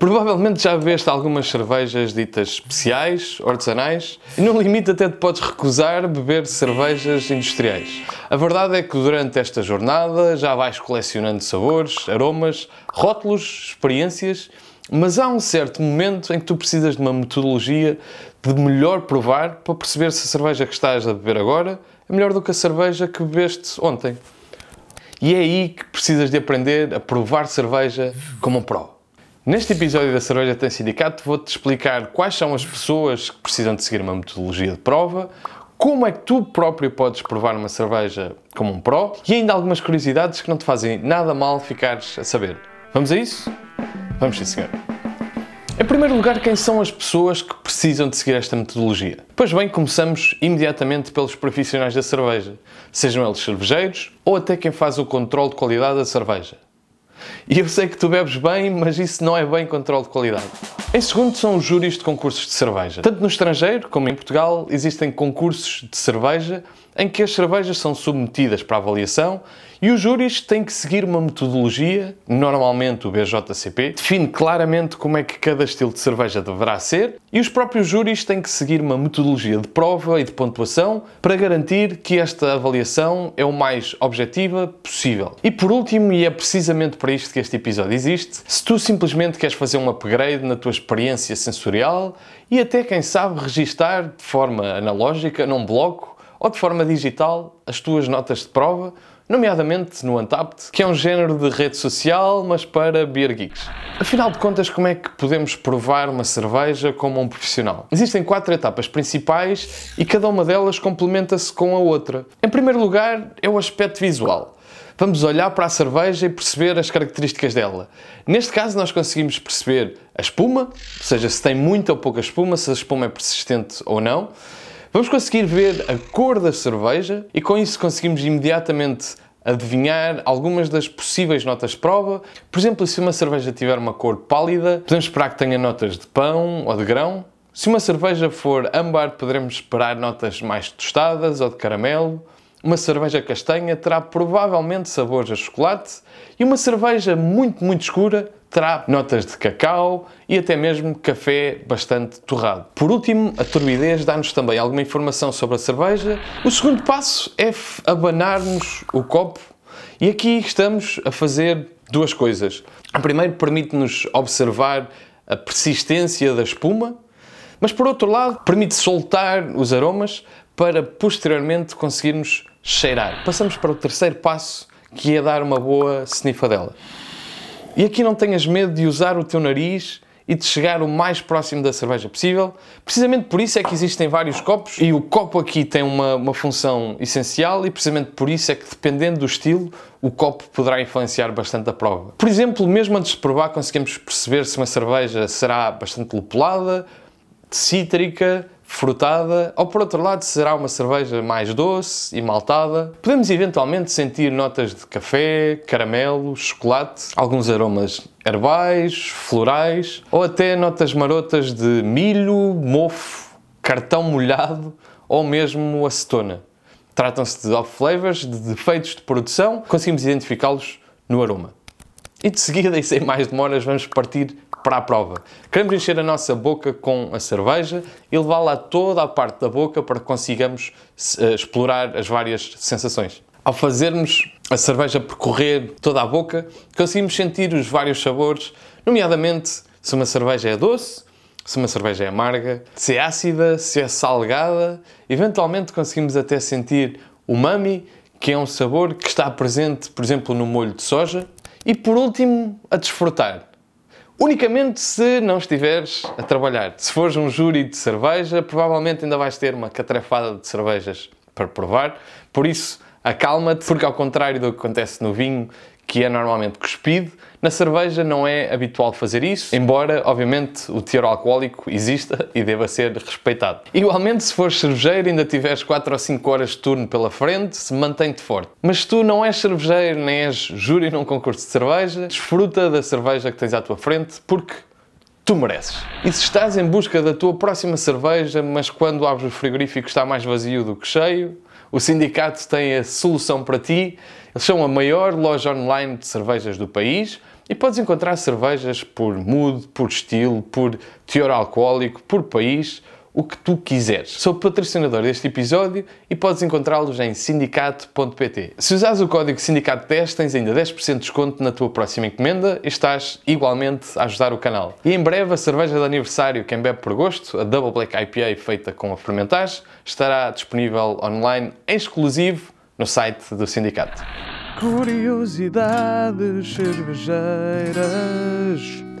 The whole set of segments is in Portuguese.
Provavelmente já bebeste algumas cervejas ditas especiais, artesanais, e no limite até te podes recusar beber cervejas industriais. A verdade é que durante esta jornada já vais colecionando sabores, aromas, rótulos, experiências, mas há um certo momento em que tu precisas de uma metodologia de melhor provar para perceber se a cerveja que estás a beber agora é melhor do que a cerveja que bebeste ontem. E é aí que precisas de aprender a provar cerveja como um pro. Neste episódio da Cerveja Tem Sindicato vou-te explicar quais são as pessoas que precisam de seguir uma metodologia de prova, como é que tu próprio podes provar uma cerveja como um pro e ainda algumas curiosidades que não te fazem nada mal ficares a saber. Vamos a isso? Vamos sim, senhor. Em primeiro lugar, quem são as pessoas que precisam de seguir esta metodologia? Pois bem, começamos imediatamente pelos profissionais da cerveja, sejam eles cervejeiros ou até quem faz o controle de qualidade da cerveja. E eu sei que tu bebes bem, mas isso não é bem controle de qualidade. Em segundo, são os júris de concursos de cerveja. Tanto no estrangeiro como em Portugal existem concursos de cerveja em que as cervejas são submetidas para avaliação e os júris têm que seguir uma metodologia, normalmente o BJCP, define claramente como é que cada estilo de cerveja deverá ser e os próprios júris têm que seguir uma metodologia de prova e de pontuação para garantir que esta avaliação é o mais objetiva possível. E por último, e é precisamente para isto que este episódio existe, se tu simplesmente queres fazer um upgrade na tua experiência sensorial e até, quem sabe, registar de forma analógica num bloco ou de forma digital as tuas notas de prova, nomeadamente no Untapped, que é um género de rede social, mas para beer geeks. Afinal de contas, como é que podemos provar uma cerveja como um profissional? Existem quatro etapas principais e cada uma delas complementa-se com a outra. Em primeiro lugar, é o aspecto visual. Vamos olhar para a cerveja e perceber as características dela. Neste caso, nós conseguimos perceber a espuma, ou seja, se tem muita ou pouca espuma, se a espuma é persistente ou não. Vamos conseguir ver a cor da cerveja e com isso conseguimos imediatamente adivinhar algumas das possíveis notas de prova. Por exemplo, se uma cerveja tiver uma cor pálida, podemos esperar que tenha notas de pão ou de grão. Se uma cerveja for âmbar, poderemos esperar notas mais tostadas ou de caramelo. Uma cerveja castanha terá provavelmente sabores a chocolate e uma cerveja muito, muito escura terá notas de cacau e até mesmo café bastante torrado. Por último, a turbidez dá-nos também alguma informação sobre a cerveja. O segundo passo é abanarmos o copo e aqui estamos a fazer duas coisas. Primeiro, permite-nos observar a persistência da espuma, mas por outro lado, permite soltar os aromas para posteriormente conseguirmos cheirar. Passamos para o terceiro passo, que é dar uma boa snifadela. E aqui não tenhas medo de usar o teu nariz e de chegar o mais próximo da cerveja possível. Precisamente por isso é que existem vários copos e o copo aqui tem uma, uma função essencial e precisamente por isso é que, dependendo do estilo, o copo poderá influenciar bastante a prova. Por exemplo, mesmo antes de provar, conseguimos perceber se uma cerveja será bastante lupulada, cítrica, frutada, ou por outro lado será uma cerveja mais doce e maltada. Podemos eventualmente sentir notas de café, caramelo, chocolate, alguns aromas herbais, florais, ou até notas marotas de milho, mofo, cartão molhado ou mesmo acetona. Tratam-se de off flavors, de defeitos de produção, conseguimos identificá-los no aroma. E de seguida, e sem mais demoras, vamos partir para a prova. Queremos encher a nossa boca com a cerveja e levá-la toda a parte da boca para que consigamos uh, explorar as várias sensações. Ao fazermos a cerveja percorrer toda a boca, conseguimos sentir os vários sabores, nomeadamente se uma cerveja é doce, se uma cerveja é amarga, se é ácida, se é salgada. Eventualmente conseguimos até sentir o umami, que é um sabor que está presente, por exemplo, no molho de soja. E por último, a desfrutar unicamente se não estiveres a trabalhar. Se fores um júri de cerveja, provavelmente ainda vais ter uma catrafada de cervejas para provar. Por isso, acalma-te, porque ao contrário do que acontece no vinho, que é normalmente cuspido, na cerveja não é habitual fazer isso, embora, obviamente, o teor alcoólico exista e deva ser respeitado. Igualmente, se fores cervejeiro e ainda tiveres 4 ou 5 horas de turno pela frente, se mantém-te forte. Mas se tu não és cervejeiro, nem és júri num concurso de cerveja, desfruta da cerveja que tens à tua frente, porque tu mereces. E se estás em busca da tua próxima cerveja, mas quando abres o frigorífico está mais vazio do que cheio, o sindicato tem a solução para ti. Eles são a maior loja online de cervejas do país E podes encontrar cervejas por mood, por estilo, por teor alcoólico, por país, o que tu quiseres. Sou patrocinador deste episódio e podes encontrá-los em sindicato.pt. Se usares o código SINDICATO10 tens ainda 10% de desconto na tua próxima encomenda e estás igualmente a ajudar o canal. E em breve a cerveja de aniversário Quem Bebe por Gosto, a Double Black IPA feita com a fermentagem, estará disponível online em exclusivo no site do sindicato. Curiosidades cervejeiras.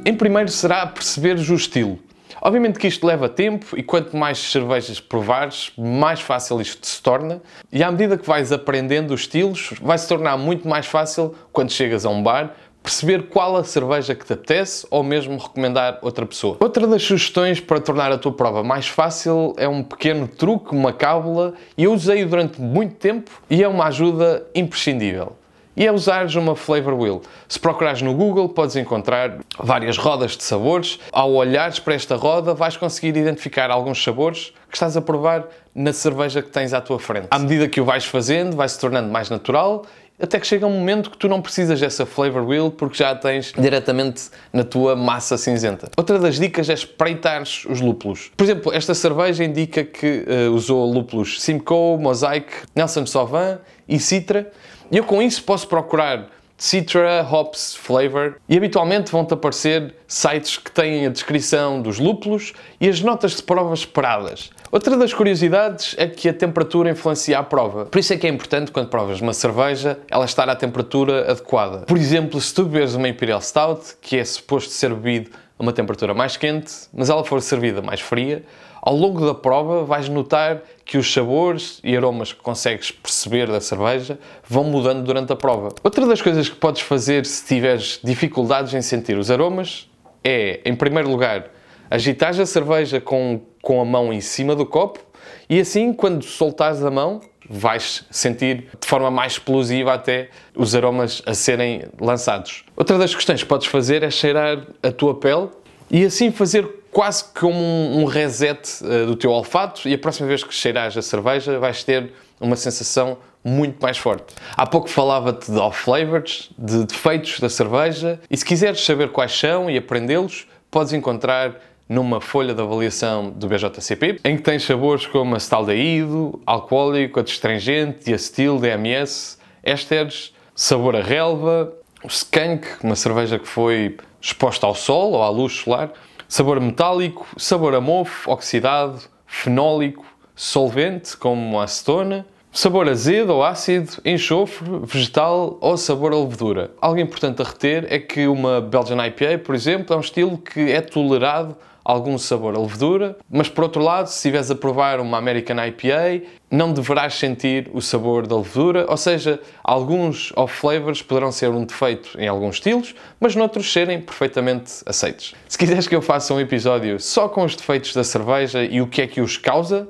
Em primeiro será perceberes o estilo. Obviamente que isto leva tempo e quanto mais cervejas provares, mais fácil isto se torna. E à medida que vais aprendendo os estilos, vai se tornar muito mais fácil quando chegas a um bar perceber qual a cerveja que te apetece ou mesmo recomendar outra pessoa. Outra das sugestões para tornar a tua prova mais fácil é um pequeno truque, uma cábula, e eu usei durante muito tempo e é uma ajuda imprescindível e é usares uma flavor wheel. Se procurares no Google, podes encontrar várias rodas de sabores. Ao olhares para esta roda, vais conseguir identificar alguns sabores que estás a provar na cerveja que tens à tua frente. À medida que o vais fazendo, vai se tornando mais natural até que chega um momento que tu não precisas dessa flavor wheel porque já a tens diretamente na tua massa cinzenta. Outra das dicas é espreitar os lúpulos. Por exemplo, esta cerveja indica que uh, usou lúpulos Simcoe, Mosaic, Nelson Sauvin e Citra e eu com isso posso procurar Citra, Hops, Flavor e habitualmente vão-te aparecer sites que têm a descrição dos lúpulos e as notas de prova esperadas. Outra das curiosidades é que a temperatura influencia a prova. Por isso é que é importante quando provas uma cerveja ela estar à temperatura adequada. Por exemplo, se tu beberes uma Imperial Stout, que é suposto ser bebido a uma temperatura mais quente, mas ela for servida mais fria, ao longo da prova vais notar que os sabores e aromas que consegues perceber da cerveja vão mudando durante a prova. Outra das coisas que podes fazer se tiveres dificuldades em sentir os aromas é, em primeiro lugar, agitar a cerveja com, com a mão em cima do copo e assim, quando soltares a mão, vais sentir de forma mais explosiva até os aromas a serem lançados. Outra das questões que podes fazer é cheirar a tua pele e assim fazer quase como um, um reset uh, do teu olfato e a próxima vez que cheirares a cerveja vais ter uma sensação muito mais forte. Há pouco falava-te de off-flavors, de defeitos da cerveja e se quiseres saber quais são e aprendê-los, podes encontrar numa folha de avaliação do BJCP, em que tens sabores como acetaldeído, alcoólico, adstringente, diacetil, DMS, ésteres, sabor a relva, o skunk, uma cerveja que foi exposta ao sol ou à luz solar, sabor metálico, sabor a mofo, oxidado, fenólico, solvente, como acetona, sabor azedo ou ácido, enxofre, vegetal ou sabor a levedura. Algo importante a reter é que uma Belgian IPA, por exemplo, é um estilo que é tolerado algum sabor a levedura, mas por outro lado, se estiveres a provar uma American IPA, não deverás sentir o sabor da levedura, ou seja, alguns off-flavors poderão ser um defeito em alguns estilos, mas noutros serem perfeitamente aceitos. Se quiseres que eu faça um episódio só com os defeitos da cerveja e o que é que os causa,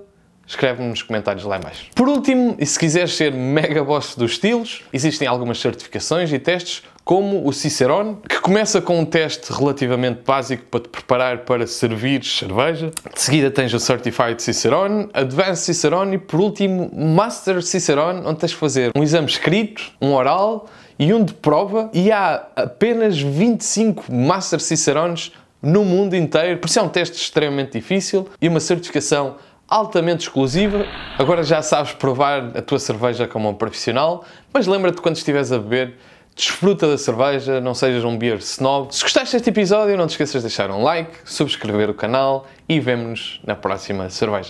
escreve-me nos comentários lá embaixo. Por último, e se quiseres ser mega boss dos estilos, existem algumas certificações e testes como o Cicerone, que começa com um teste relativamente básico para te preparar para servir cerveja. De seguida tens o Certified Cicerone, Advanced Cicerone e por último Master Cicerone, onde tens de fazer um exame escrito, um oral e um de prova e há apenas 25 Master Cicerones no mundo inteiro, por isso é um teste extremamente difícil e uma certificação altamente exclusiva. Agora já sabes provar a tua cerveja como um profissional, mas lembra-te quando estiveres a beber desfruta da cerveja, não sejas um beer snob. Se gostaste deste episódio, não te esqueças de deixar um like, subscrever o canal e vemo-nos na próxima cerveja.